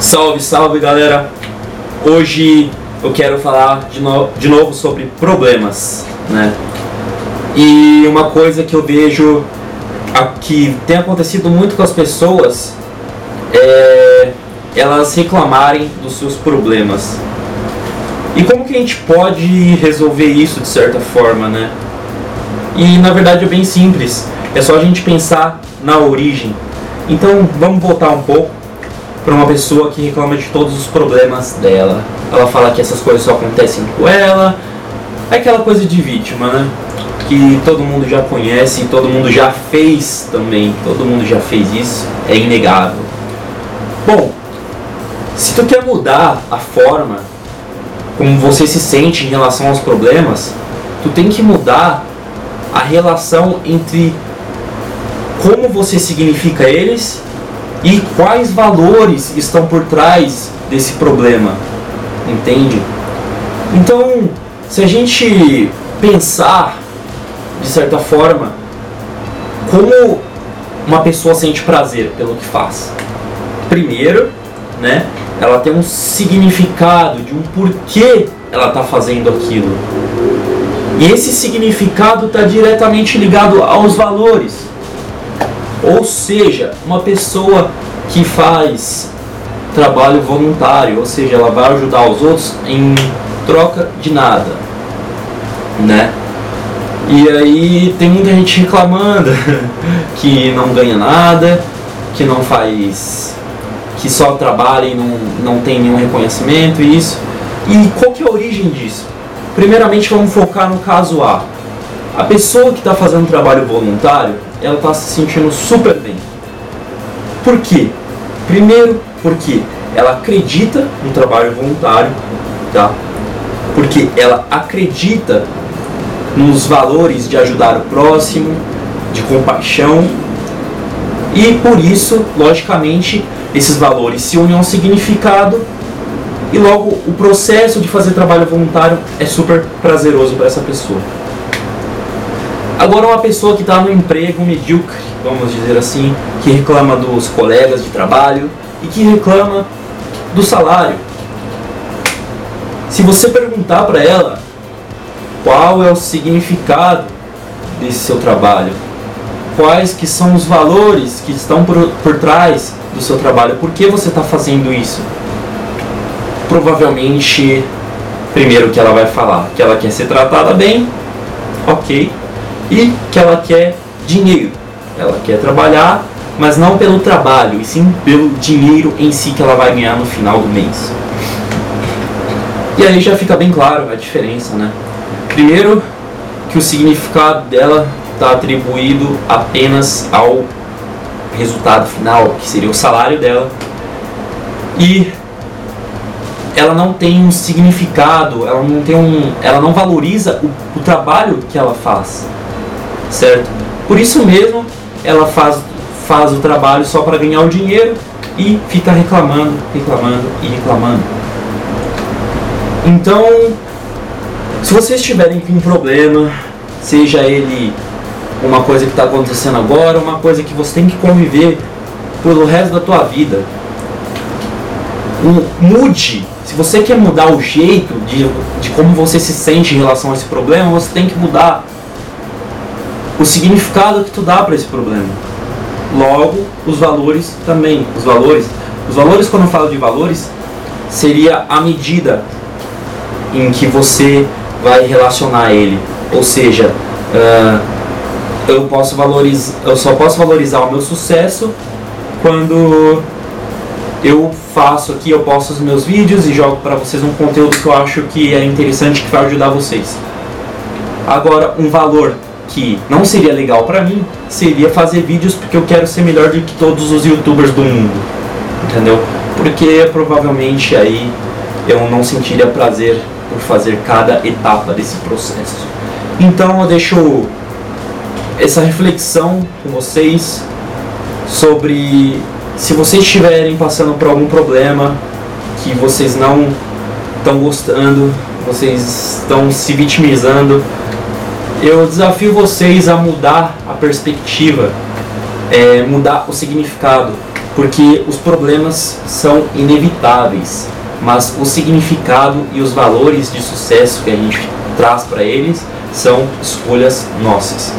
Salve, salve galera! Hoje eu quero falar de, no de novo sobre problemas, né? E uma coisa que eu vejo que tem acontecido muito com as pessoas é elas reclamarem dos seus problemas. E como que a gente pode resolver isso de certa forma, né? E na verdade é bem simples. É só a gente pensar na origem. Então vamos voltar um pouco para uma pessoa que reclama de todos os problemas dela. Ela fala que essas coisas só acontecem com ela. É aquela coisa de vítima, né? Que todo mundo já conhece, todo mundo já fez também. Todo mundo já fez isso, é inegável. Bom, se tu quer mudar a forma como você se sente em relação aos problemas, tu tem que mudar a relação entre como você significa eles e quais valores estão por trás desse problema, entende? Então, se a gente pensar de certa forma como uma pessoa sente prazer pelo que faz, primeiro, né? Ela tem um significado de um porquê ela está fazendo aquilo. E esse significado está diretamente ligado aos valores. Ou seja, uma pessoa que faz trabalho voluntário, ou seja, ela vai ajudar os outros em troca de nada, né? E aí tem muita gente reclamando que não ganha nada, que não faz, que só trabalha e não, não tem nenhum reconhecimento e isso. E qual que é a origem disso? Primeiramente vamos focar no caso A. A pessoa que está fazendo trabalho voluntário, ela está se sentindo super bem. Por quê? Primeiro, porque ela acredita no trabalho voluntário, tá? Porque ela acredita nos valores de ajudar o próximo, de compaixão, e por isso, logicamente, esses valores se unem ao significado e logo o processo de fazer trabalho voluntário é super prazeroso para essa pessoa. Agora uma pessoa que está no emprego medíocre, vamos dizer assim, que reclama dos colegas de trabalho e que reclama do salário. Se você perguntar para ela qual é o significado desse seu trabalho, quais que são os valores que estão por, por trás do seu trabalho, por que você está fazendo isso? Provavelmente, primeiro que ela vai falar que ela quer ser tratada bem, ok, e que ela quer dinheiro. Ela quer trabalhar, mas não pelo trabalho, e sim pelo dinheiro em si que ela vai ganhar no final do mês. E aí já fica bem claro a diferença, né? Primeiro, que o significado dela está atribuído apenas ao resultado final, que seria o salário dela. E ela não tem um significado, ela não tem um, ela não valoriza o, o trabalho que ela faz certo? Por isso mesmo, ela faz, faz o trabalho só para ganhar o dinheiro e fica reclamando, reclamando e reclamando. Então, se vocês tiverem um problema, seja ele uma coisa que está acontecendo agora, uma coisa que você tem que conviver pelo resto da tua vida, mude. Se você quer mudar o jeito de, de como você se sente em relação a esse problema, você tem que mudar o significado que tu dá para esse problema. Logo, os valores também. Os valores, os valores quando eu falo de valores, seria a medida em que você vai relacionar ele. Ou seja, uh, eu posso valorizar, eu só posso valorizar o meu sucesso quando eu faço aqui, eu posto os meus vídeos e jogo para vocês um conteúdo que eu acho que é interessante que vai ajudar vocês. Agora, um valor que não seria legal para mim seria fazer vídeos porque eu quero ser melhor do que todos os youtubers do mundo. Entendeu? Porque provavelmente aí eu não sentiria prazer por fazer cada etapa desse processo. Então eu deixo essa reflexão com vocês sobre se vocês estiverem passando por algum problema que vocês não estão gostando, vocês estão se vitimizando, eu desafio vocês a mudar a perspectiva, é, mudar o significado. porque os problemas são inevitáveis, mas o significado e os valores de sucesso que a gente traz para eles são escolhas nossas.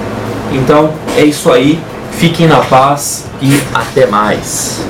Então é isso aí, fiquem na paz e até mais.